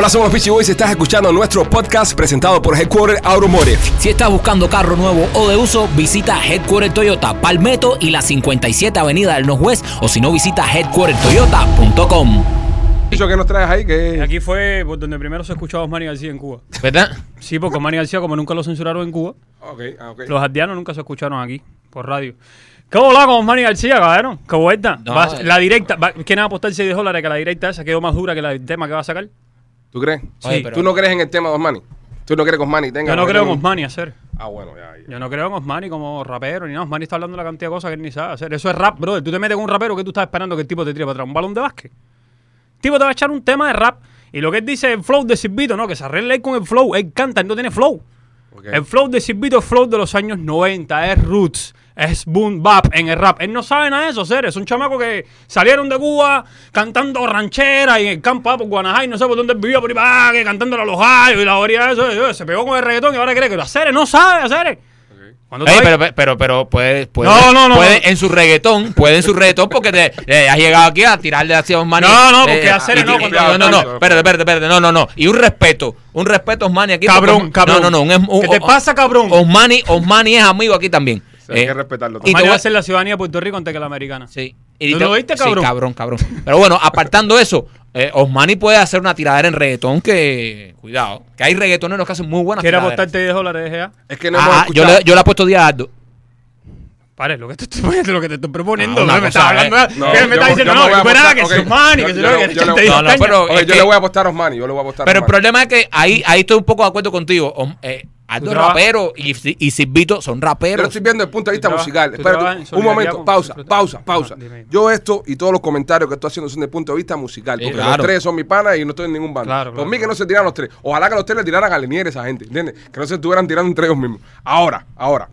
Hola, somos los Peachy Boys. Estás escuchando nuestro podcast presentado por Headquarter Automotive. Si estás buscando carro nuevo o de uso, visita Headquarter Toyota Palmetto y la 57 Avenida del Northwest o si no, visita headquartertoyota.com. ¿Qué nos traes ahí? Que Aquí fue por donde primero se escuchaba a Osmani García en Cuba. ¿Verdad? Sí, porque Osmani García, como nunca lo censuraron en Cuba, Ok, ah, ok. los aldeanos nunca se escucharon aquí, por radio. ¿Qué volá con Osmani García, cabrón? ¿Qué vuelta? No, eh. la directa, va- ¿quieren apostar 6 dólares que la directa esa quedó más dura que la del tema que va a sacar? ¿Tú crees? Oye, pero- ¿Tú no crees en el tema de Osmani? ¿Tú no crees que Osmani tenga... Yo no creo en Osmani hacer. Ah, bueno, ya, ya. Yo no creo en Osmani como rapero ni nada. Osmani está hablando de la cantidad de cosas que él ni sabe hacer. Eso es rap, brother. Tú te metes con un rapero que tú estás esperando que el tipo te tire para atrás. Un balón de básquet. El tipo te va a echar un tema de rap. Y lo que él dice, el flow de Silvito, no, que se arregle él con el flow. Él canta, él no tiene flow. Ok. El flow de Silvito es flow de los años 90, es roots, es boom bap en el rap. Él no sabe nada de eso, seres. Son chamacos que salieron de Cuba cantando ranchera y en el campo ah, por Guanajay, no sé por dónde vivía, por ahí que cantándole a los gallos y la orilla de eso. eh, Se pegó con el reggaetón y ahora cree que lo hace. No sabe hacer. Ey, pero, pero, pero puede, puede, No, no, no, puede en su reggaetón, puede en su reggaetón porque te, eh, has llegado aquí a tirarle hacia un No, no, porque hacer y- no, no, no, no, espérate, espérate, espérate, no, no, no, y un respeto, un respeto a Osmani aquí. Cabrón, porque- cabrón. No, no, no, un, un- ¿Qué te pasa, cabrón? Osmani, Osmani es amigo aquí también. Sí, hay Eh, que respetarlo. y te voy va a- hacer la ciudadanía de Puerto Rico antes que la americana. Sí. ¿Tú lo oíste, cabrón? Sí, cabrón, cabrón. Pero bueno, apartando eso, eh, Osmani puede hacer una tiradera en reggaetón que, cuidado, que hay reggaetoneros que hacen muy buenas ¿Quieres tiraderas. apostarte 10 dólares de GA? Es que no hemos Ah, yo, le, yo le apuesto 10 a Aldo. Pare, lo que te estoy poniendo, lo que te estoy proponiendo. Ah, no, me estás hablando, eh. No, que me estás diciendo, no, que fuera, que ok. es Osmani, que Yo- se yo- lo yo- que yo- te no, no, pero- es yo le voy a apostar a Osmani, yo le voy a apostar a Pero el problema es que ahí, ahí estoy un poco de acuerdo contigo. Om- eh, Aldo es rapero y, y Silvito son raperos. estoy viendo desde el punto de vista musical. Espérate, un momento, pausa, pausa, pausa. Yo esto y todos los comentarios que estoy haciendo son desde el punto de vista musical. Sí, Porque claro. los tres son mi pana y no estoy en ningún bando. Claro, Por claro, mí que no se tiraran los tres. Ojalá que los tres le tiraran a Linier a esa gente, ¿entiendes? Que no se estuvieran tirando entre ellos mismos. Ahora, ahora.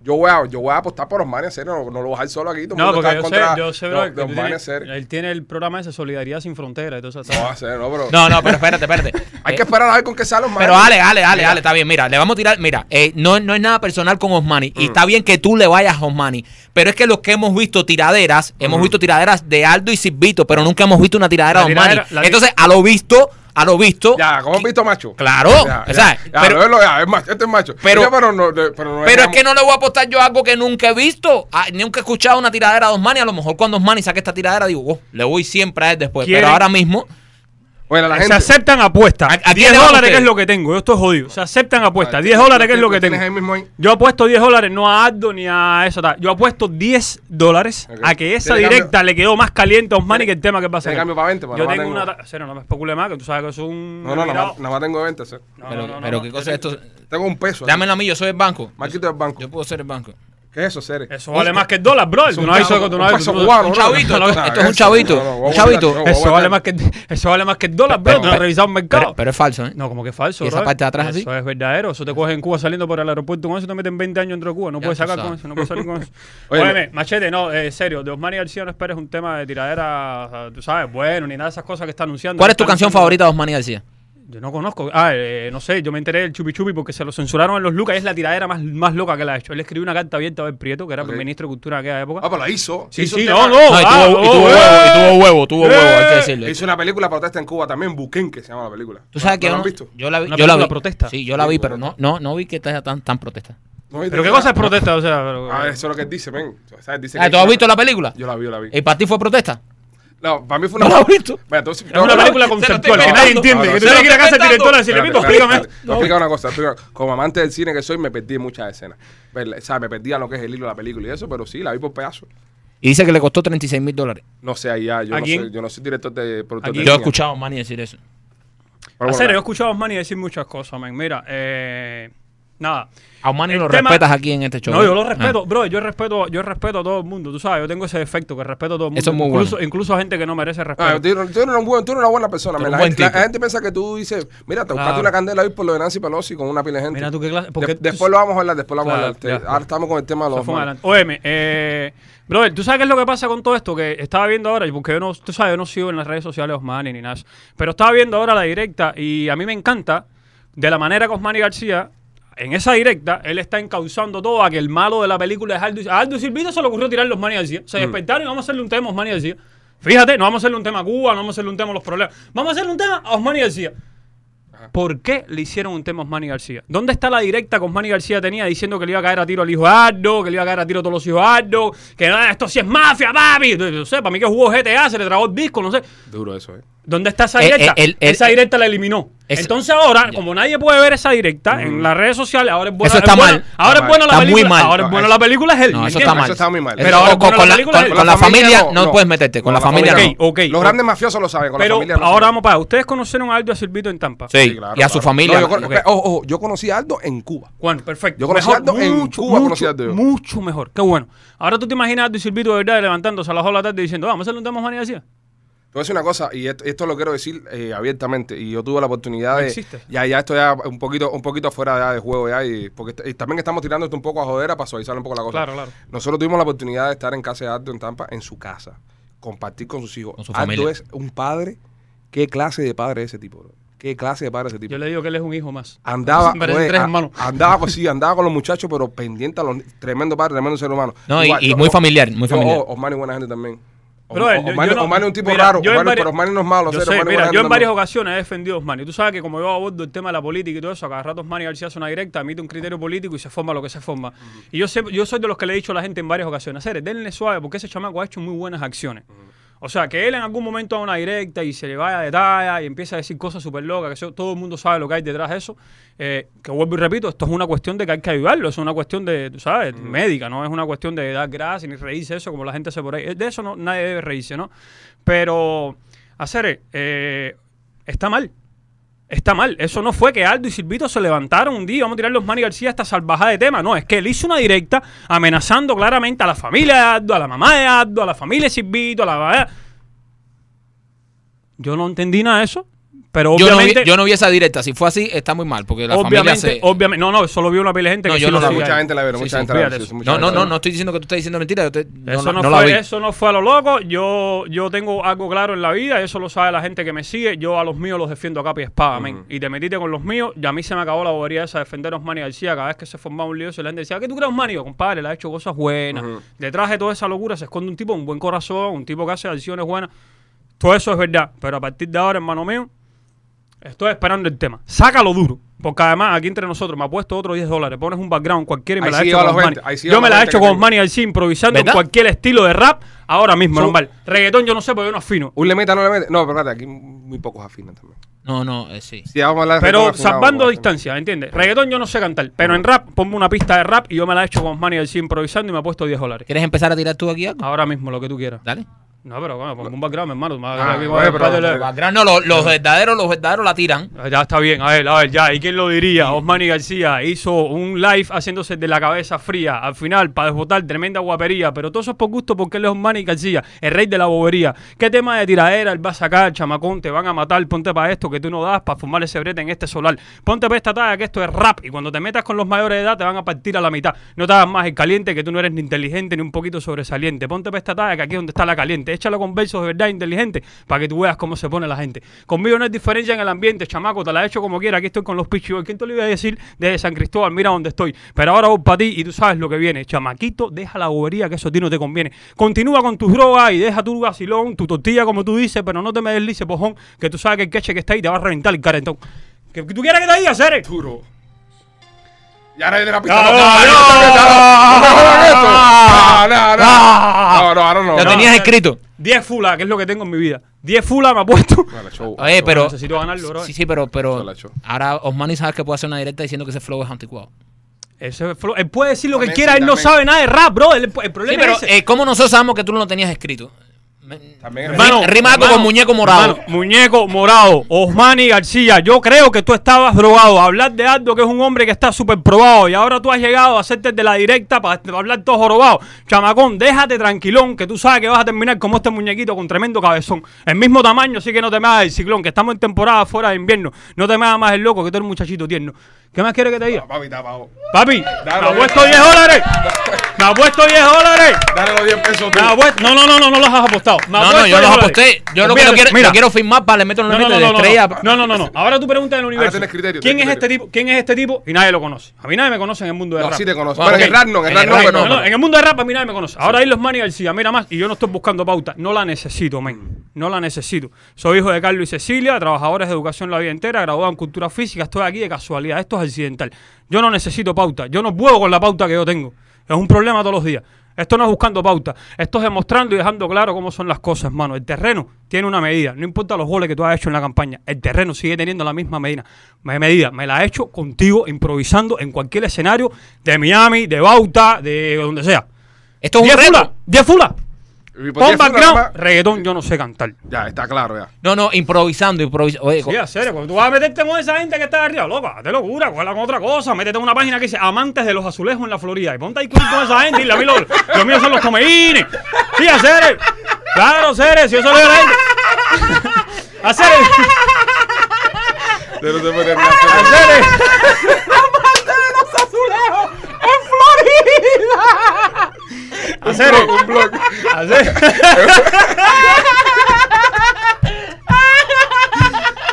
Yo voy a, yo voy a apostar por Osmani a serio, no, no lo voy a dejar solo aquí. todo No, porque yo sé, yo sé, de- Osmani él tiene el programa ese Solidaridad sin Fronteras eso. No va a ser, no, pero. No, no, pero espérate, espérate. Hay Eh, que esperar a ver con qué sale Osmani. Pero Ale, Ale, Ale, Ale, está bien. Mira, le vamos a tirar. Mira, eh, no, no es nada personal con Osmani. Mm. Y está bien que tú le vayas a Osmani. Pero es que los que hemos visto tiraderas, hemos visto tiraderas de Aldo y Silvito, pero nunca hemos visto una tiradera La de Osmani. tiradera- Entonces, a lo visto, a lo visto. Ya, ¿cómo has visto macho? Claro, Ya, o sea, ya, pero- ya, es macho, este es macho. Pero- Ya, pero no, pero no Pero es que no le voy a apostar yo algo que nunca he visto. Ah, nunca he escuchado una tiradera de Osmani. A lo mejor cuando Osmani saque esta tiradera, digo, oh, le voy siempre a él después. ¿Quieren- Pero ahora mismo, Bueno, la Se gente. aceptan apuestas. ¿A- a quién 10 le van dólares que ustedes? es lo que tengo. Yo estoy jodido. Se aceptan apuestas. Ah, 10 dólares que es ¿tienes- lo que tienes tengo. ahí mismo ahí? Yo apuesto 10 dólares, no a Aldo ni a eso. tal. Yo apuesto 10 dólares Ok. a que esa ¿Tiene directa cambio? le quedó más caliente a Osmani ¿Tiene- que el tema que va a tiene cambio para 20? Pues Yo nada tengo tengo- una. ta- Cero, no me especule más, que tú sabes que es un. No, no, nada más, nada más tengo 20. ¿sí? No, pero, no, no, pero no, qué cosa es tengo- esto. Tengo un peso. Dámelo a mí, yo soy el banco. Marquito del banco. Yo puedo ser el banco. ¿Qué es eso, Cere? Eso vale más que el dólar, bro. Tú no has visto que tú no has peso visto- cubano, un chavito, esto- es un chavito, un chavito. Eso vale, más que, eso vale más que el dólar, bro. Pero- No has pero- revisado un mercado. Pero, es falso, ¿eh? No, como que falso. ¿Y esa parte de atrás así? Eso es verdadero. Eso te coge en Cuba saliendo por el aeropuerto con eso te meten 20 años dentro de Cuba. No puedes sacar con eso, no puedes salir con eso. Óyeme, machete, no, eh, serio. De Osmani García no esperes un tema de tiradera, tú sabes, bueno, ni nada de esas cosas que está anunciando. ¿Cuál es tu canción favorita de Osmani García? Yo no conozco. Ah, eh, no sé, yo me enteré del Chupi Chupi porque se lo censuraron en los Lucas y es la tiradera más, más loca que él ha hecho. Él escribió una carta abierta a Ben Prieto, que era Ok. ministro de Cultura en aquella época. Ah, pero la hizo. Sí, hizo sí, no, no. No, y ah, tuvo, y tuvo eh. huevo, y tuvo huevo, tuvo Eh. huevo, hay que decirlo. Hizo una película protesta en Cuba también, Buquén, que se llama la película. ¿Tú sabes ¿No que la no- visto? Yo la vi, Una yo la vi. protesta. Sí, yo la vi, pero no, no, no vi que esté tan, tan protesta. ¿Pero qué cosa es protesta? O sea, pero- Ah, eso es lo que él dice, ven. Dice Ah, que ¿Tú has visto la película? Yo la vi, yo la vi. ¿Y para ti fue protesta? No, para mí fue una. ¿No? Mira, entonces- es una película conceptual que nadie entiende. No, que tú tienes que ir a casa del director a decirle, espérate, explícame. espérate. Te voy a explicar una cosa. Como amante del cine que soy, me perdí muchas escenas. Ver- ¿Sabes? Me perdí a lo que es el hilo de la película y eso, pero sí, la vi por pedazos. Y dice que le costó 36 mil dólares. No sé, ahí ya. Yo, ¿A no quién? sé, yo no soy director de productor ¿A de? Yo he escuchado a Osmani decir eso. A bueno, serio, yo he escuchado a Osmani decir muchas cosas, man. Mira, eh, nada. A Osmani El lo tema- respetas aquí en este show. No, ¿eh? yo lo Ah. respeto, bro. Yo respeto, yo respeto a todo el mundo. Tú sabes, yo tengo ese defecto que respeto a todo el mundo. Eso es muy incluso, bueno. incluso a gente que no merece respeto. Ah, tú, eres- tú eres un buen- tú eres una buena persona. La, buen la gente piensa que tú dices, mira, te buscaste Claro. una candela hoy por lo de Nancy Pelosi con una pila de gente. Mira tú qué clase. De- porque tú- después lo vamos a hablar, después lo vamos Claro, a hablar. Te- ya. ahora estamos con el tema de los. Óyeme, eh, brother, ¿tú sabes qué es lo que pasa con todo esto? Que estaba viendo ahora, y porque yo no, tú sabes, yo no sigo en las redes sociales Osmani ni nada. Pero estaba viendo ahora la directa y a mí me encanta de la manera que Osmani García, en esa directa, él está encauzando todo a que el malo de la película es Aldo. A Aldo Silvito se le ocurrió tirar los Osmani García. Mm. Se despertaron y vamos a hacerle un tema a Osmani García. Fíjate, no vamos a hacerle un tema a Cuba, no vamos a hacerle un tema a los problemas. Vamos a hacerle un tema a Osmani García. ¿Por qué le hicieron un tema a Osmani García? ¿Dónde está la directa que Osmani García tenía diciendo que le iba a caer a tiro al hijo de Ardo, que le iba a caer a tiro a todos los hijos de Ardo, que ah, esto sí es mafia, papi? No sé, para mí que jugó GTA, se le trabó el disco, no sé. Duro eso, ¿eh? ¿Dónde está esa Eh, directa? eh, el- el- esa directa la eliminó. Es- Entonces ahora, como nadie puede ver esa directa en las redes sociales, ahora es buena. Eso está es buena- mal. Ahora Está es buena la. Está muy película. mal. Ahora es No, buena eso- la película, es él. No, ¿me eso está mal. Eso está muy mal. Pero ahora con, con la con película con- familia no, no. puedes meterte. Con, la familia no. Los grandes mafiosos lo saben, con Pero la familia ahora vamos para. Ustedes conocieron a Aldo y a Silvito en Tampa. Sí, Sí, claro, y a su claro. familia. Yo, ojo, conocí a Aldo en Cuba. Bueno, perfecto. Yo conocí a Aldo en Cuba, conocí a Aldo yo. Mucho mejor. Qué bueno. Ahora tú te imaginas a Aldo y Silvito de verdad levantándose a las 2 de la tarde diciendo, vamos a hacerle un tema a Osmani García. Te voy a decir una cosa, y esto, esto lo quiero decir eh, abiertamente, y yo tuve la oportunidad No de... existe. Ya, ya esto ya un poquito, un poquito fuera ya de juego ya, y porque y también estamos tirando esto un poco a jodera para suavizar un poco la cosa. Claro, claro. Nosotros tuvimos la oportunidad de estar en casa de Aldo en Tampa, en su casa, compartir con sus hijos. Con su familia. es un padre, ¿qué clase de padre es ese tipo? bro? ¿Qué clase de padre es ese tipo? Yo le digo que él es un hijo más. Andaba, oye, tres a- hermanos. andaba, pues sí, andaba con los muchachos, pero pendiente a los tremendo padre, tremendo ser humano. No, y- Igual, y yo- muy o- familiar, muy yo- familiar. o- Osmani buena gente también. O- Brother, o- yo- Osmani, yo no- es un tipo mira, raro, pero Osmani no es malo. Yo sé, mira, yo en varias ocasiones he defendido a Osmani. Tú sabes que como yo abordo el tema de la política y todo eso, a cada rato Osmani García hace una directa, emite un criterio político y se forma lo que se forma. Y yo siempre, yo soy de los que le he dicho a la gente en varias ocasiones, hacer, denle suave, porque ese chamaco ha hecho muy buenas acciones. O sea, que él en algún momento haga una directa y se le vaya de talla y empieza a decir cosas súper locas, que eso- todo el mundo sabe lo que hay detrás de eso. eh, que vuelvo y repito, esto es una cuestión de que hay que ayudarlo, es una cuestión de, tú sabes, médica, no es una cuestión de dar gracias ni reírse eso como la gente hace por ahí. De eso no, nadie debe reírse, ¿no? Pero, hacer, eh, está mal. Está mal. Eso no fue que Aldo y Silvito se levantaron un día, vamos a tirar los Manny García esta salvajada de tema. No, es que él hizo una directa amenazando claramente a la familia de Aldo, a la mamá de Aldo, a la familia de Silvito, a la... Yo no entendí nada de eso, pero Yo no, vi, obviamente... yo no vi esa directa. Si fue así, está muy mal. Porque la familia obviamente, se. obviamente, no, no, solo vio una pila de gente No, que yo sí no lo vi. Mucha gente la Sí, mucha sí, gente la mucha No, no, no, no estoy diciendo que tú estás diciendo mentira. Yo te- no, Eso no, fue, vi. eso no fue a lo loco. Yo, yo tengo algo claro en la vida, eso lo sabe la gente que me sigue. Yo a los míos los defiendo a capa y espada. Y te metiste con los míos, y a mí se me acabó la bobería esa de defender a Osmani García. Cada vez que se formaba un lío, se la gente decía, ¿qué tú crees, Osmani? Yo, compadre, le ha hecho cosas buenas. Detrás de toda esa locura se esconde un tipo, un buen corazón, un tipo que hace acciones buenas. Todo eso es verdad. Pero a partir de ahora, hermano mío, estoy esperando el tema. Sácalo duro. Porque además, aquí entre nosotros, me ha puesto otros 10 dólares. Pones un background cualquiera y me Ahí la sí he hecho con Osmani. 20, ahí sí Yo me la he 20 hecho con. Osmani García improvisando en ¿Verdad? cualquier estilo de rap. Ahora mismo, So- normal. Reggaetón yo no sé porque yo no afino. Un le meta, no le mete. No, pero espérate, aquí muy pocos afinan también. No, no, eh, sí. Si vamos a hablar de Pero reggaetón afinado, salvando vamos a- distancia, ¿entiendes? Reggaetón yo no sé cantar. Pero en rap, ponme una pista de rap y yo me la he hecho con Osmani García improvisando y me ha puesto 10 dólares. ¿Quieres empezar a tirar tú aquí algo? Ahora mismo, lo que tú quieras. Dale. No, pero bueno, ponme un background, hermano. Ah, aquí pero- Background, no, los, los verdaderos, los verdaderos la tiran. Ah, Ya está bien, a ver, a ver, ya. ¿Y quién lo diría? Osmani García hizo un live haciéndose de la cabeza fría. Al final, para desbotar, tremenda guapería. Pero todo eso es por gusto porque él es Osmani García, el rey de la bobería. ¿Qué tema de tiradera él va a sacar, chamacón? Te van a matar, ponte para esto que tú no das, para fumar ese brete en este solar. Ponte para esta talla que esto es rap. Y cuando te metas con los mayores de edad, te van a partir a la mitad. No te hagas más el caliente que tú no eres ni inteligente ni un poquito sobresaliente. Ponte para esta talla que aquí es donde está la caliente. Échalo con versos de verdad inteligente para que tú veas cómo se pone la gente. Conmigo no hay diferencia en el ambiente, chamaco, te la he hecho como quiera. Aquí estoy con los pichos. ¿Quién te lo iba a decir desde San Cristóbal? Mira dónde estoy. Pero ahora voy para ti y tú sabes lo que viene. Chamaquito, deja la bobería que eso a ti no te conviene. Continúa con tus drogas y deja tu vacilón, tu tortilla como tú dices, pero no te me deslices, pojón, que tú sabes que el queche que está ahí te va a reventar el carentón. ¿Qué tú quieres que te diga, Cere? Duro. Ya nadie de la pista. No, No, no, no, no, ahora no. Lo tenías escrito. 10 fula, que es lo que tengo en mi vida. 10 fula me ha puesto. Oye, pero. necesito ganarlo, bro. Sí, sí, pero, pero ahora Osmani sabes que puede hacer una directa diciendo que ese flow es anticuado. Ese flow- él puede decir lo que quiera, él no sabe nada de rap, bro. El, problema pero es eh, ¿cómo nosotros sabemos que tú no lo tenías escrito? También Hermano, rima algo con muñeco morado. hermano, muñeco morado. Osmani García, yo creo que tú estabas drogado. Hablar de Aldo, que es un hombre que está súper probado. Y ahora tú has llegado a hacerte de la directa para, para hablar todo jorobado. Chamacón, déjate tranquilón, que tú sabes que vas a terminar como este muñequito con tremendo cabezón. El mismo tamaño, así que no te me hagas el ciclón, que estamos en temporada fuera de invierno. No te me hagas más el loco, que tú eres un muchachito tierno. ¿Qué más quieres que te diga? Papi, está abajo. Papi, Dale, me ha puesto 10 dólares. Me ha puesto 10 dólares. Dale los 10 pesos tú. Me ha puesto- No, no, no, no, no los has apostado. Me No, no, yo 10 los dólares. aposté. Yo lo que Mira, lo quiero, mira. lo quiero firmar para le meto en No, el no, límite no, de no, estrella. no, no, no, no. Ahora tú preguntas en el universo. tienes criterio, ¿Quién es este tipo? ¿Quién es este tipo? Y nadie lo conoce. A mí nadie me conoce en el mundo No, rap. sí te conozco. Bueno, Bueno, en el rap no, en el rap no, pero. No, no, en el mundo del rap a mí nadie me conoce. Ahora hay los Manny García, mira más, y yo no estoy buscando pauta. No la necesito, men. No la necesito. Soy hijo de Carlos y Cecilia, trabajadores de educación la vida entera, graduado en cultura física. Estoy aquí de casualidad. Esto es accidental. Yo no necesito pauta. Yo no puedo con la pauta que yo tengo. Es un problema todos los días. Esto no es buscando pauta. Esto es demostrando y dejando claro cómo son las cosas, hermano. El terreno tiene una medida. No importa los goles que tú has hecho en la campaña. El terreno sigue teniendo la misma medida. Me- medida. Me la he hecho contigo, improvisando en cualquier escenario de Miami, de Bauta, de donde sea. Esto es un 10 reto. fula, 10 fula. Pon 10 fue background, reggaetón, yo no sé cantar. Ya, está claro, ya. No, no, improvisando, improvisando. Oye, Sí, a serio, cuando tú vas a meterte con esa gente que está arriba, loco, hazte locura, cuela con otra cosa, métete en una página que dice amantes de los azulejos en la Florida y ponte ahí con con esa gente y a mí lo, los míos son los tomeínes. Sí, a serio. Claro, serio, si yo soy de la gente. A serio. De te pones A serio. A serio. Un blog. A serio.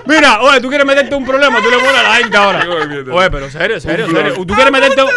Mira, oye, tú quieres meterte un problema, tú le pones a la gente ahora. Oye, pero serio, serio, serio. Tú quieres meterte un...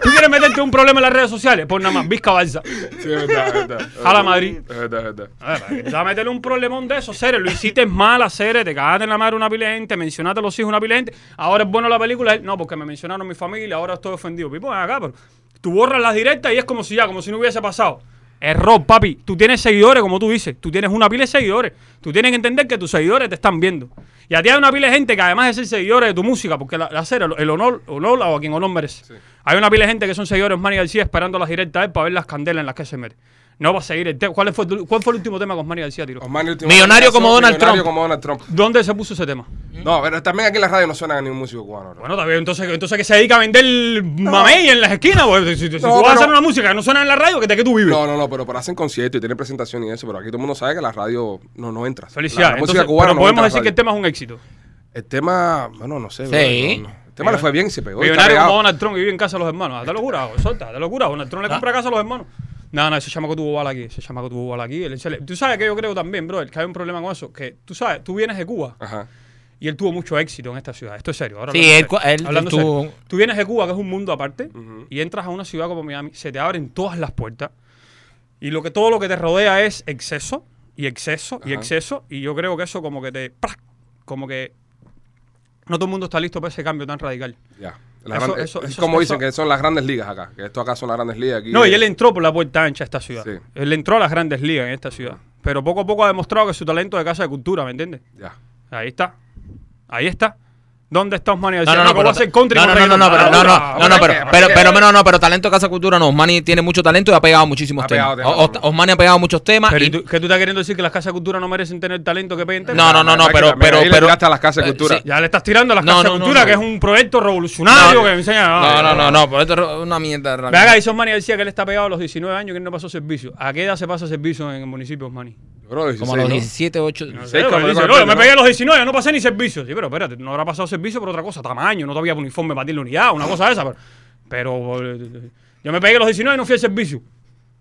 ¿Tú quieres meterte un problema en las redes sociales? Pon nada más, Vizca Balsa. Sí, es verdad, es verdad. Jala Madrid. Es verdad, es verdad. A ver, ¿para qué te vas a meterle un problemón de eso, serio. Lo hiciste mal a serio, te cagaste en la madre una pila de gente, mencionaste a los hijos una pila de gente. Ahora es bueno la película. No, porque me mencionaron mi familia, ahora estoy ofendido. Pipo, ven acá, pero tú borras las directas y es como si ya, como si no hubiese pasado. Error, papi. Tú tienes seguidores, como tú dices. Tú tienes una pila de seguidores. Tú tienes que entender que tus seguidores te están viendo. Y a ti hay una pila de gente que además de ser seguidores de tu música, porque la, la serie, el honor, honor a quien honor merece. Hay una pila de gente que son seguidores Manny García esperando las directas de él para ver las candelas en las que se mete. No va a seguir el tema. ¿Cuál fue, tu- ¿Cuál fue el último tema con Manny García, Tiro? Osmani, último Millonario como Donald millonario Trump. como Donald Trump. ¿Dónde se puso ese tema? No, pero también aquí en la radio no suena a ningún músico cubano. ¿no? Bueno, también, entonces, entonces que se dedica a vender mamey en las esquinas. pues, si si- tú vas a hacer una música que no suena en la radio, ¿de qué tú vives? No, no, no, pero, pero hacen conciertos y tienen presentación y eso, pero aquí todo el mundo sabe que la radio no, no entra. Felicidades. La, la música Entonces, cubana pero no podemos a decir que el tema es un éxito. El tema, bueno, no sé. Sí. bro, no, no. El tema le fue bien y se pegó. y está Millonario como Donald Trump y vive en casa de los hermanos. Hazte locura, solta, hazte locura. Donald Trump le compra casa a los hermanos. No, no, ese chamaco tuvo bala aquí. Ese chamaco tuvo bala aquí. Él- se le- Tú sabes que yo creo también, bro, que hay un problema con eso. Que tú sabes, tú vienes de Cuba Ajá. y él tuvo mucho éxito en esta ciudad. Esto es serio. Ahora Sí, hablando él serio. cu- él- Hablando él tuvo- serio. Tú vienes de Cuba, que es un mundo aparte, y entras a una ciudad como Miami, se te abren todas las puertas. Y lo que todo lo que te rodea es exceso y exceso y Ajá. exceso. Y yo creo que eso como que te. ¡prac! Como que. No todo el mundo está listo para ese cambio tan radical. Ya. La Eso- gran- eso- es eso- como dicen que son las grandes ligas acá. Que esto acá son las grandes ligas aquí. No, y él entró por la puerta ancha a esta ciudad. Sí. Él entró a las grandes ligas en esta ciudad. Pero poco a poco ha demostrado que su talento de casa de cultura, ¿me entiendes? Ya. Ahí está. Ahí está. ¿Dónde está Osmani? No, no, no, pero, a hacer country no, no, no, no, pero, no, no, no, no, pero, pero, ¿Para pero, no, pero talento de Casa Cultura no. Osmani tiene mucho talento y ha pegado muchísimos Ha pegado temas. temas O- también. Osmani ha pegado muchos temas. Pero y- ¿y tú- ¿qué tú estás queriendo decir que las casas de cultura no merecen tener talento que peguen temas? No, no, no, no, pero, pero, pero. tiraste a las casas de eh, cultura. Ya le estás tirando a las casas cultura, que es un proyecto revolucionario que enseña. No, no, no, no, pero esto es una mierda. Ve acá, dice Osmani decía que él está pegado a los 19 años que él no pasó servicio. ¿A qué edad se pasa servicio en el municipio, Osmani? Bro, 16, Como a los ¿no? 17, 8. No me pegué a los 19, no pasé ni servicio. Sí, pero espérate, no habrá pasado servicio por otra cosa, tamaño, no te había uniforme para ti la unidad, una cosa de esa. Pero, pero, eh, yo me pegué a los 19 y no fui al servicio.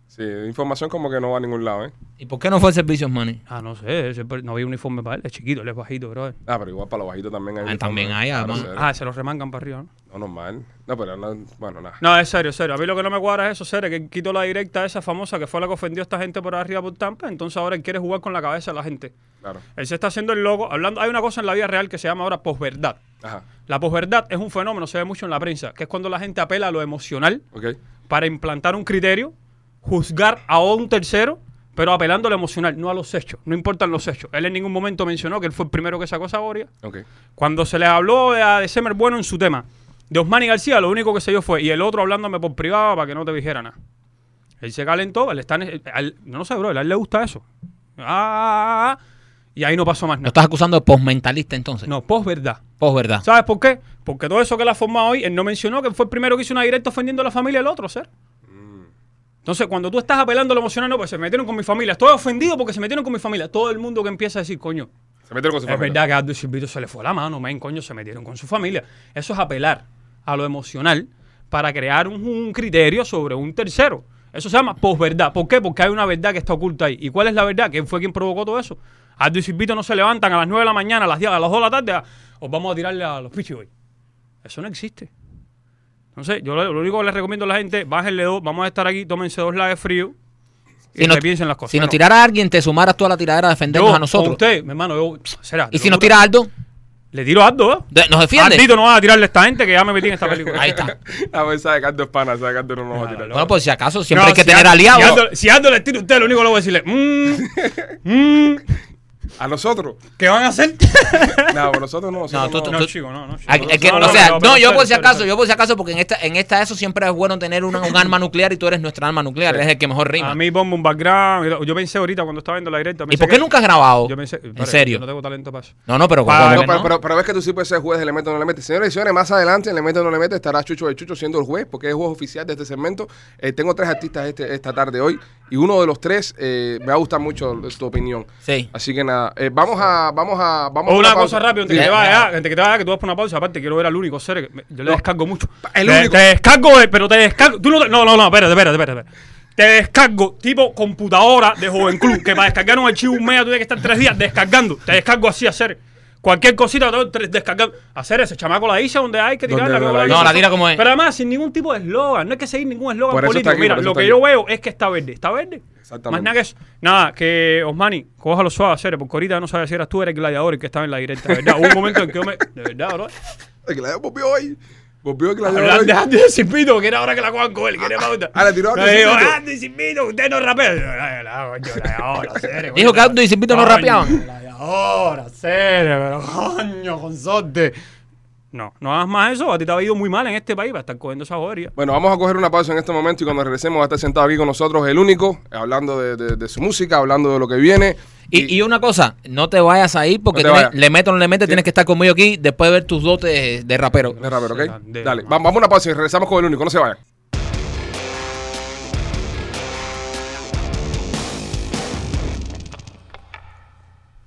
Sí, información como que no va a ningún lado, ¿eh? ¿Y por qué no fue el servicio, Osmani? Ah, no sé, no había uniforme para él, es chiquito, él es bajito, bro. Ah, pero igual para los bajitos también hay. Ah, también hay, además. serio. Ah, se los remangan para arriba, ¿no? No, normal. No, pero no, bueno, nada. No, es serio, es serio. A mí lo que no me cuadra es eso, serio, que él quitó la directa esa famosa que fue la que ofendió a esta gente por arriba por Tampa, entonces ahora él quiere jugar con la cabeza de la gente. Claro. Él se está haciendo el loco, hablando, hay una cosa en la vida real que se llama ahora posverdad. Ajá. La posverdad es un fenómeno, se ve mucho en la prensa, que es cuando la gente apela a lo emocional para implantar un criterio, juzgar a un tercero, pero apelando a lo emocional, no a los hechos. No importan los hechos. Él en ningún momento mencionó que él fue el primero que sacó esa boria. Ok. Cuando se le habló de, de Semer Bueno en su tema, de Osmani García, lo único que se dio fue, y el otro hablándome por privado para que no te dijera nada. Él se calentó, él está, en- a él- no sé, bro, a él le gusta eso. Ah, y ahí no pasó más ¿Lo nada. estás acusando de posmentalista entonces? No, posverdad. Pos verdad. ¿Sabes por qué? Porque todo eso que él ha formado hoy, él no mencionó que fue el primero que hizo una directa ofendiendo a la familia del otro, ser. Entonces, cuando tú estás apelando a lo emocional, no, pues se metieron con mi familia. Estoy ofendido porque se metieron con mi familia. Todo el mundo que empieza a decir, coño, Se metieron con su es familia. verdad que a Aldo y Silvito se le fue la mano, men, coño, se metieron con su familia. Eso es apelar a lo emocional para crear un, un criterio sobre un tercero. Eso se llama posverdad. ¿Por qué? Porque hay una verdad que está oculta ahí. ¿Y cuál es la verdad? ¿Quién fue quien provocó todo eso? Aldo y Silvito no se levantan a las 9 de la mañana, a las 10, a las 2 de la tarde, a- os vamos a tirarle a los pichis hoy. Eso no existe. Entonces, yo lo, lo único que les recomiendo a la gente, bájenle dos, vamos a estar aquí, tómense dos laves fríos y Si nos, repiensen las cosas. si nos No. tirara alguien, te sumaras tú a la tiradera a defendernos Yo, a nosotros. usted, mi hermano, yo, será. Y si nos tira Aldo, Le tiro a Aldo, ¿eh? de- nos defiende. Aldito no va a tirarle a esta gente que ya me metí en esta película. Ahí está. A ver, sabe que Aldo es pana, sabe que Aldo no nos va a tirar. Bueno, pues si acaso siempre No, hay que si tener aliados. Si Aldo, si Aldo le tira a usted, lo único que le voy a decirle, mmm, mmm, A nosotros. ¿qué van a hacer? No, pero nosotros no. Nosotros tú- no. no, chico, no, no. chico. Que- No, o no, sea, no, no, yo por si acaso, yo por si acaso, porque en esta, en esta eso siempre es bueno tener una- un arma nuclear y tú eres nuestra arma nuclear, eres el que mejor rima. A mí ponme un background. Yo pensé ahorita cuando estaba viendo la directa. ¿Y por qué que- nunca has grabado? Yo pensé, en serio. No tengo talento para eso. No, no, pero Pa- ¿cómo No, que pero, no? pero, pero ves que tú sí puedes ser juez de le metes o no le metes. Señores y señores, más adelante en le metes o no le metes estará Chucho de Chucho siendo el juez, porque es el juez oficial de este segmento. Eh, tengo tres artistas este, esta tarde hoy y uno de los tres eh, me va a gustar mucho tu opinión. Sí. Así que nada, eh, vamos a, vamos a, vamos O a una pausa. cosa rápida antes Sí. que te vayas, antes que te vayas, que tú vas por una pausa. Aparte, quiero ver al único ser que me- yo le No. descargo mucho. El Te- único. Te descargo, eh, pero te descargo. Tú no, te- no, no, no, espérate, espérate, espérate. espérate. Te descargo tipo computadora de Joven Club, que para descargar un archivo un mega tú tienes que estar tres días descargando. Te descargo así hacer. Cualquier cosita, descargar. Hacer ese chamaco la dice donde hay que tirarla. no la la tira como es. Pero además, sin ningún tipo de eslogan. No hay que seguir ningún eslogan político. aquí, Mira, lo que aquí. yo veo es que está verde. ¿Está verde? Exactamente. Más nada que eso. Nada, que Osmani, cójalo suave, hacer, porque ahorita no sabía si eras tú, eres el gladiador el que estaba en la directa. De verdad, hubo un momento en que yo me. De verdad, bro. El gladiador volvió hoy. Volvió el gladiador hoy. de Andy y Silvito, que era ahora que la juegan con él, que era pauta. Ah, le tiró a. Andy y Silvito, usted no rapea. Yo, "Ay, la coño, gladiador, serio, Dijo que Aldo y Silvito no rapeaban. Gladiador, serio, pero coño, consorte. No, no hagas más eso, a ti te ha ido muy mal en este país para estar cogiendo esa jodería. Bueno, vamos a coger una pausa en este momento y cuando regresemos va a estar sentado aquí con nosotros el único, hablando de, de- de su música, hablando de lo que viene. Y, y una cosa, no te vayas ahí porque No te tienes- vayas. le meto o no le metes, tienes que estar conmigo aquí después de ver tus dotes de rapero. de rapero, ¿ok? De- Dale, vamos a una pausa y regresamos con el único, no se vayan.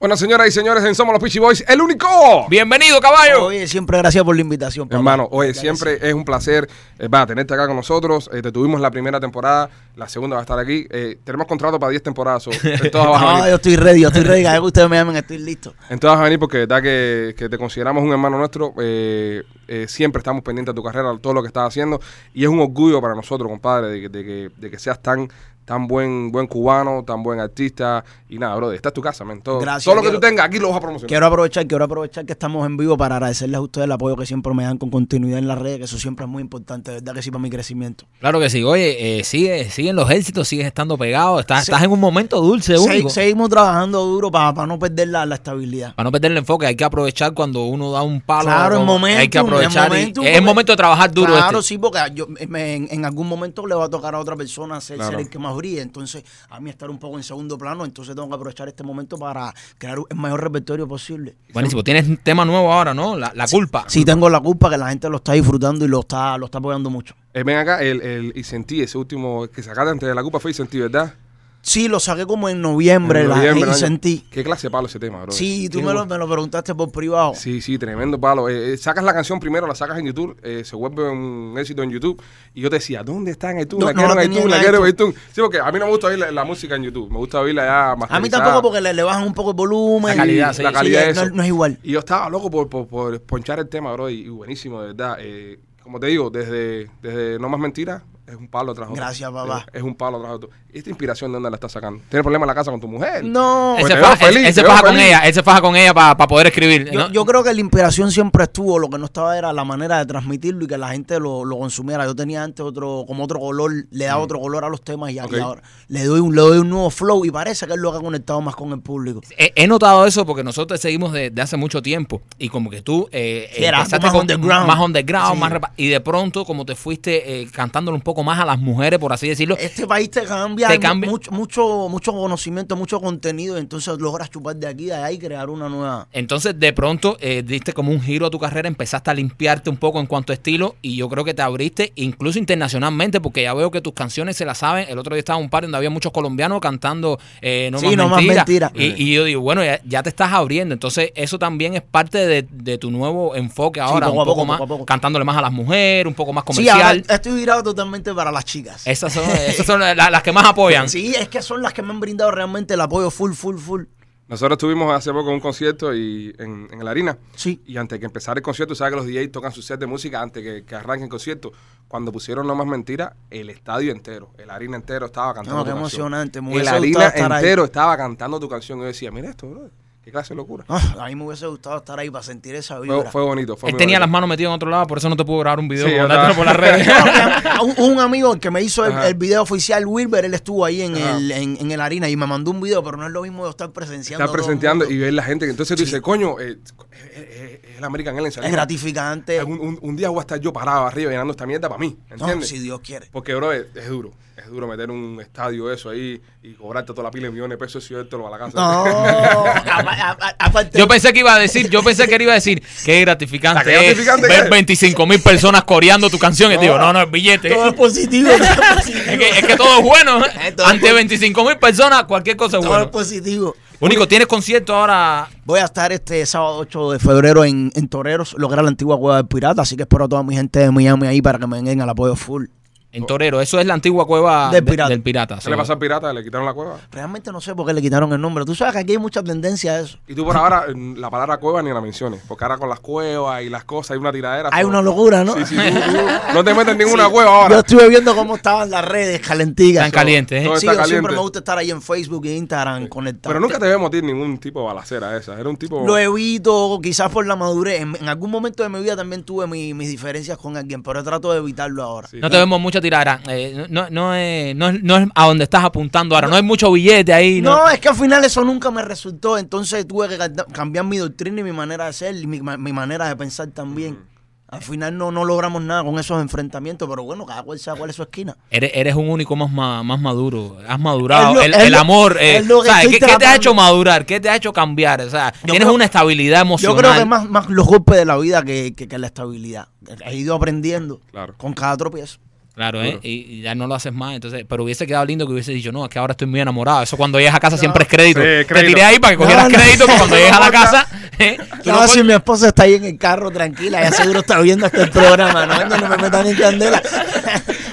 Bueno, señoras y señores, en Somos los Peachy Boys, el único. Bienvenido, caballo. Oye, siempre gracias por la invitación. papá. Hermano, oye, Ya siempre es un placer eh, va, tenerte acá con nosotros. Eh, te tuvimos la primera temporada, la segunda va a estar aquí. Eh, tenemos contrato para 10 temporadas. o- en todas vas a No, venir. yo estoy ready, yo estoy ready. Cada vez que ustedes me llamen, estoy listo. En todas vas a venir porque de verdad que, que te consideramos un hermano nuestro. eh, eh, siempre estamos pendientes de tu carrera, todo lo que estás haciendo. Y es un orgullo para nosotros, compadre, de, que- de que, de que seas tan tan buen buen cubano, tan buen artista. Y nada, brother, esta es tu casa, man. Todo, Gracias, todo lo que tú tengas, aquí lo vas a promocionar. Quiero aprovechar, quiero aprovechar que estamos en vivo para agradecerles a ustedes el apoyo que siempre me dan con continuidad en las redes, que eso siempre es muy importante, de verdad que sí para mi crecimiento. Claro que sí. Oye, eh, sigue, siguen los éxitos, sigues estando pegado. Estás, Sí. estás en un momento dulce, Se- único. seguimos trabajando duro para, no perder la, la estabilidad. Para no perder el enfoque, hay que aprovechar cuando uno da un palo. Claro, en momentum, Hay que aprovechar. y- es momento de trabajar duro. Claro, este. sí, porque yo, me- en, en algún momento le va a tocar a otra persona ser, Claro. ser el que más brille. Entonces, a mí estar un poco en segundo plano, entonces tengo que aprovechar este momento para crear el mayor repertorio posible. Buenísimo. Tienes un tema nuevo ahora, ¿no? La, la culpa. Sí, tengo la culpa que la gente lo está disfrutando y lo está, lo está apoyando mucho. Eh, ven acá, el, el y sentí ese último que sacaste antes de la culpa fue y sentí, ¿verdad? Sí, lo saqué como en noviembre, En la noviembre, y año- sentí. Qué clase de palo ese tema, bro. Sí, tú me lo, me lo preguntaste por privado. Sí, sí, tremendo palo. Eh, eh, sacas la canción primero, la sacas en YouTube, eh, se vuelve un éxito en YouTube. Y yo te decía, ¿dónde está en? No, la no quiero la en iTunes, la quiero en iTunes. Sí, porque a mí no me gusta oír la, la música en YouTube, me gusta oírla ya más A mí tampoco porque le, le bajan un poco el volumen. La calidad, y- sí. la calidad de no, es igual. Y yo estaba loco por, por, por ponchar el tema, bro, y, y buenísimo, de verdad. Eh, como te digo, desde, desde No Más Mentiras, es un palo tras otro. Gracias, papá. Es, es un palo tras otro. ¿Esta inspiración de dónde la estás sacando? ¿Tienes problemas en la casa con tu mujer? No, Él Pues se, faja, feliz, él- él se con ella, él se faja con ella para poder escribir. Yo, ¿no? yo creo que la inspiración siempre estuvo, lo que no estaba era la manera de transmitirlo y que la gente lo, lo consumiera. Yo tenía antes otro, como otro color, le daba otro color a los temas y, a- y Mm. Ok. ahora le doy, un, le doy un nuevo flow y parece que es lo que ha conectado más con el público. He, he notado eso porque nosotros te seguimos de, de hace mucho tiempo y como que tú eh, Sí, era más underground. más underground, Sí. más y de pronto como te fuiste eh, cantándolo un poco poco más a las mujeres, por así decirlo. Este país te cambia, Te cambia. Mucho, mucho, mucho conocimiento, mucho contenido, y entonces logras chupar de aquí, de allá y crear una nueva. Entonces, de pronto, eh, diste como un giro a tu carrera, empezaste a limpiarte un poco en cuanto a estilo y yo creo que te abriste incluso internacionalmente porque ya veo que tus canciones se las saben. El otro día estaba en un par donde había muchos colombianos cantando eh, No Sí, Más No Más Mentira. Y, y yo digo, bueno, ya, ya te estás abriendo. Entonces, eso también es parte de, de tu nuevo enfoque ahora, poco un poco poco, más, poco cantándole más a las mujeres, un poco más Sí, ahora comercial. estoy virado totalmente para las chicas. Esas son, esas son la- las que más apoyan. Sí, es que son las que me han brindado realmente el apoyo full, full, full. Nosotros estuvimos hace poco en un concierto y en, en la harina. Sí. Y antes que empezara el concierto, sabes que los DJs tocan su set de música antes que, que arranque el concierto. Cuando pusieron No Más Mentira, el estadio entero, el harina entero estaba cantando No, tu qué canción. emocionante, me El hubiese harina gustado estar ahí. entero estaba cantando tu canción. Y yo decía, mira esto, bro. Qué clase de locura. A mí me hubiese gustado estar ahí para sentir esa vibra. fue bonito. Fue Él tenía bonito. las manos metidas en otro lado, por eso no te pudo grabar un video Sí, por las redes. No, un, un amigo que me hizo el, video oficial, Wilber, él estuvo ahí en Ajá. el, en, en el harina y me mandó un video, pero no es lo mismo de estar presenciando. El presenteando y ver la gente. que Entonces tú dices, coño, eh, es- es el American Airlines. Es gratificante. Un, un- un día voy a estar yo parado arriba llenando esta mierda para mí. No, ¿Entiendes? si Dios quiere. Porque, bro, es, es duro. Es duro meter un estadio eso ahí y cobrarte toda la pila de millones de pesos y suéltalo a la casa. No, a- a- a- aparte. Yo pensé que iba a decir, yo pensé que él iba a decir, qué gratificante, qué gratificante es ver 25 mil personas coreando tu canción. Y te digo, no, no, es billete. todo es positivo. todo es positivo. Es que, es que todo es bueno. ¿eh? Eh, todo es Ante po- 25 mil personas, cualquier cosa es Todo es bueno. positivo. Único, ¿tienes concierto ahora? Voy a estar este sábado 8 de febrero en, en Toreros, lo que era la antigua Cueva del Pirata, así que espero a toda mi gente de Miami ahí para que me den al apoyo full. En Torero, eso es la antigua cueva Del de- pirata. del pirata. ¿Qué le pasó al pirata? ¿Le quitaron la cueva? Realmente no sé por qué le quitaron el nombre. Tú sabes que aquí hay mucha tendencia a eso. Y tú por ahora la palabra cueva ni la menciones. Porque ahora con las cuevas y las cosas hay una tiradera. Hay una locura, ¿no? Sí, sí, tú- tú no te metes en ninguna Sí. cueva Yo ahora. estuve viendo cómo estaban las redes calentigas. Están calientes, ¿eh? Sí, yo siempre me gusta estar ahí en Facebook e Instagram conectado. Pero nunca te vemos a ti ningún tipo de balacera esa. Era un tipo... Lo evito, quizás por la madurez. En, en algún momento de mi vida también tuve mi- mis diferencias con alguien, pero trato de evitarlo ahora. Sí, No te vemos mucha tiradera. Eh, no, no, es, no, es, no es a donde estás apuntando ahora. No, hay mucho billete ahí. No. No, es que al final eso nunca me resultó. Entonces tuve que ca- cambiar mi doctrina y mi manera de ser y mi, mi manera de pensar también. Al final no, no logramos nada con esos enfrentamientos, pero bueno, cada cual sabe cuál es su esquina. Eres, eres un único más, ma- más maduro. Has madurado. Lo- el es el lo- amor. eh, lo que ¿Qué, qué te ha hecho madurar? ¿Qué te ha hecho cambiar? O sea, Yo tienes creo- una estabilidad Yo emocional. creo que más, más los golpes de la vida que, que, que la estabilidad. He ido aprendiendo Claro. con cada tropiezo. Claro, ¿eh? Y, y ya no lo haces más. entonces Pero hubiese quedado lindo que hubiese dicho, no, es que ahora estoy muy enamorado. Eso cuando llegas a casa siempre es crédito. Sí, Te tiré ahí para que cogieras No, no. crédito cuando llegues a la casa. ¿eh? No, no si mi esposa está ahí en el carro tranquila, ya seguro está viendo este programa, no, no me metan en candela.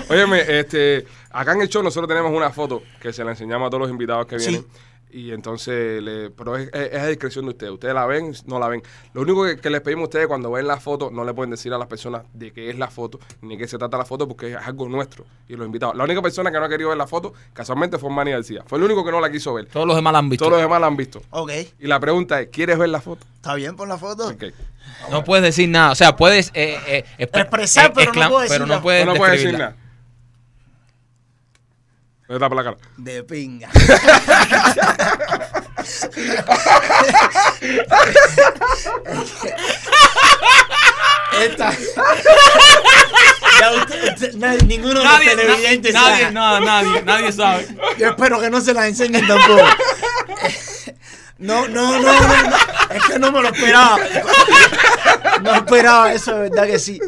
Óyeme, este, acá en el show nosotros tenemos una foto que se la enseñamos a todos los invitados que Sí. Y entonces, le, pero es, es- es a discreción de ustedes. Ustedes la ven, no la ven. Lo único que, que les pedimos a ustedes cuando ven la foto, no le pueden decir a las personas de qué es la foto, ni qué se trata la foto, porque es algo nuestro. Y los invitados. La única persona que no ha querido ver la foto, casualmente fue Manny García. Fue el único que no la quiso ver. Todos los demás la han visto. Todos los demás la han visto. Ok, Y la pregunta es, ¿quieres ver la foto? ¿está bien por la foto? Ok. No puedes decir nada. O sea, puedes eh, eh, expre- Expresar, pero no puedo decir pero no nada. puedes No, puedes decir nada. Me tapa la cara. De pinga. Esta. Ya usted- usted- nadie- ninguno de los televidentes na- nadie, sabe. no, nadie, nadie sabe. Yo espero que no se las enseñen tampoco. No, no, no, no, no. Es que no me lo esperaba. No esperaba eso, de verdad que sí.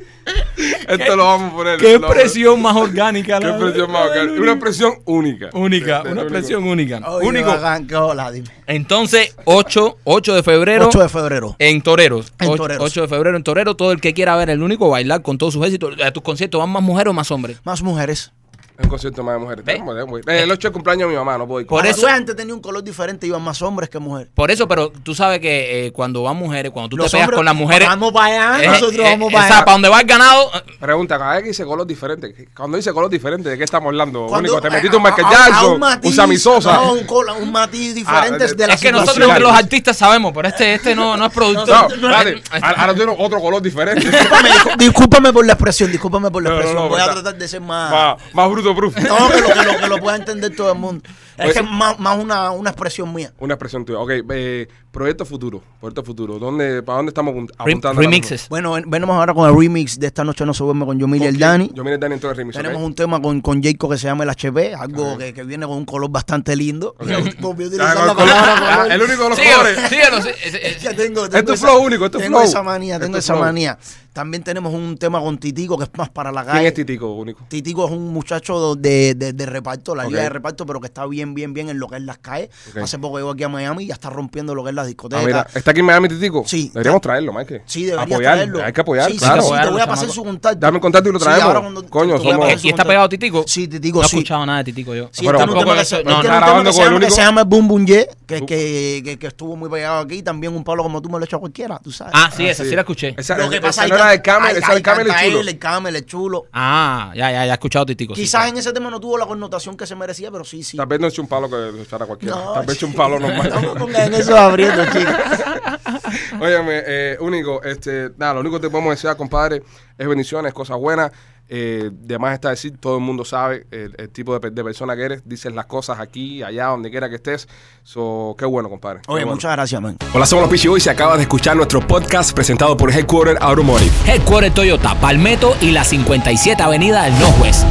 Esto lo vamos a poner. Qué expresión más orgánica. Qué expresión más bacana. Una expresión única. Única, De- de- una expresión única. Único. Entonces, 8, 8 de febrero 8 de febrero. en Toreros. En 8, Toreros. de febrero en Torero. Todo el que quiera ver el único bailar con todos sus éxitos. ¿A tus conciertos van más mujeres o más hombres? Más mujeres. Es un concierto más de mujeres. Eh, El 8 de cumpleaños de mi mamá, no puedo ir. Por eso- tú antes tenía un color diferente, iban más hombres que mujeres. Por eso, pero tú sabes que eh, cuando van mujeres, cuando tú Los te pegas hombres- con las mujeres. Vamos para allá, eh, nosotros eh, vamos para o sea, allá. para donde va el ganado. eh, Pregunta, cada vez que dice color diferente. Cuando dice color diferente, ¿de qué estamos hablando? Cuando- Único, te metiste un Michael Jackson, un Sammy Sosa. No, un, cola- un matiz diferente Ah, de la Es que nosotros situación. los artistas sabemos, pero este, este no, no es productor. No, no, espérate, ahora ahora tiene otro color diferente. Discúlpame, discú- discúlpame por la expresión, discúlpame por la No, no, expresión. no, Voy a tratar de ser más. más, más bruto. No, que lo, que lo, que lo pueda entender todo el mundo. Es Pues- que es más, más una, una expresión mía. Una expresión tuya. Ok, eh, proyecto futuro. Proyecto futuro. ¿Dónde, ¿Para dónde estamos apunt- apuntando? remixes. Bueno, ven- venimos ahora con el remix de Esta Noche No Se Duerme con Yomil el Dani. Yo mire el Dani en todo el remix. Tenemos un tema con, con Jacob que se llama el HP, algo que, que viene con un color bastante lindo. Volví a utilizar Ya, la con- con- palabra ah, color. el único de los colores. sí, ese- Ya tengo, Es tengo tu flow único, es tu tengo flow. esa manía, Es tengo tu esa flow. manía. También tenemos un tema con Titico que es más para la ¿Quién calle. es Titico, único? Titico es un muchacho de, de- de reparto, la liga Ok. de reparto, pero que está bien, bien, bien en lo que es las calles. Hace poco llegó aquí a Miami y ya está rompiendo lo que es las Ah, discotecas. mira, ¿está aquí en Miami Titico? Sí. Deberíamos traerlo, Mike. Sí, deberías apoyar, traerlo. Hay que apoyar, sí, claro. Sí, sí, te voy a pasar su contacto. Dame el contacto y lo Sí, traemos. ahora cuando- Coño, somos... ¿Y está pegado Titico? Sí, Titico, No he sí. escuchado nada de Titico yo. Sí, Pero él tiene un tampoco tema que se- no, que se llama- Boom Boom Yeah, que, que, que, que estuvo muy pegado aquí. También un palo como tú me lo he hecho a cualquiera, tú sabes. Ah, sí, Ah, esa sí. sí la escuché. Esa, Lo que pasa es del Camel, es chulo. él, El Camel es chulo. Ah, ya, ya, ya he escuchado Titico. Quizás sí. en ese tema no tuvo la connotación que se merecía, pero sí, sí. Tal vez no eche un palo que echara cualquiera. No, Tal vez eche un palo normal. No me eso abriendo, chicos. Óyeme, eh, único, este, nada, lo único que te podemos desear, compadre, es bendiciones, cosas buenas. Eh, de más está decir, todo el mundo sabe el, el tipo de, de persona que eres. Dices las cosas aquí, allá, donde quiera que estés. So, qué bueno, compadre. Oye, bueno. muchas gracias, man. Hola, somos los Pichi y acabas de escuchar nuestro podcast presentado por Headquarter Automotive. Headquarter Toyota, Palmetto y la 57 Avenida del Northwest.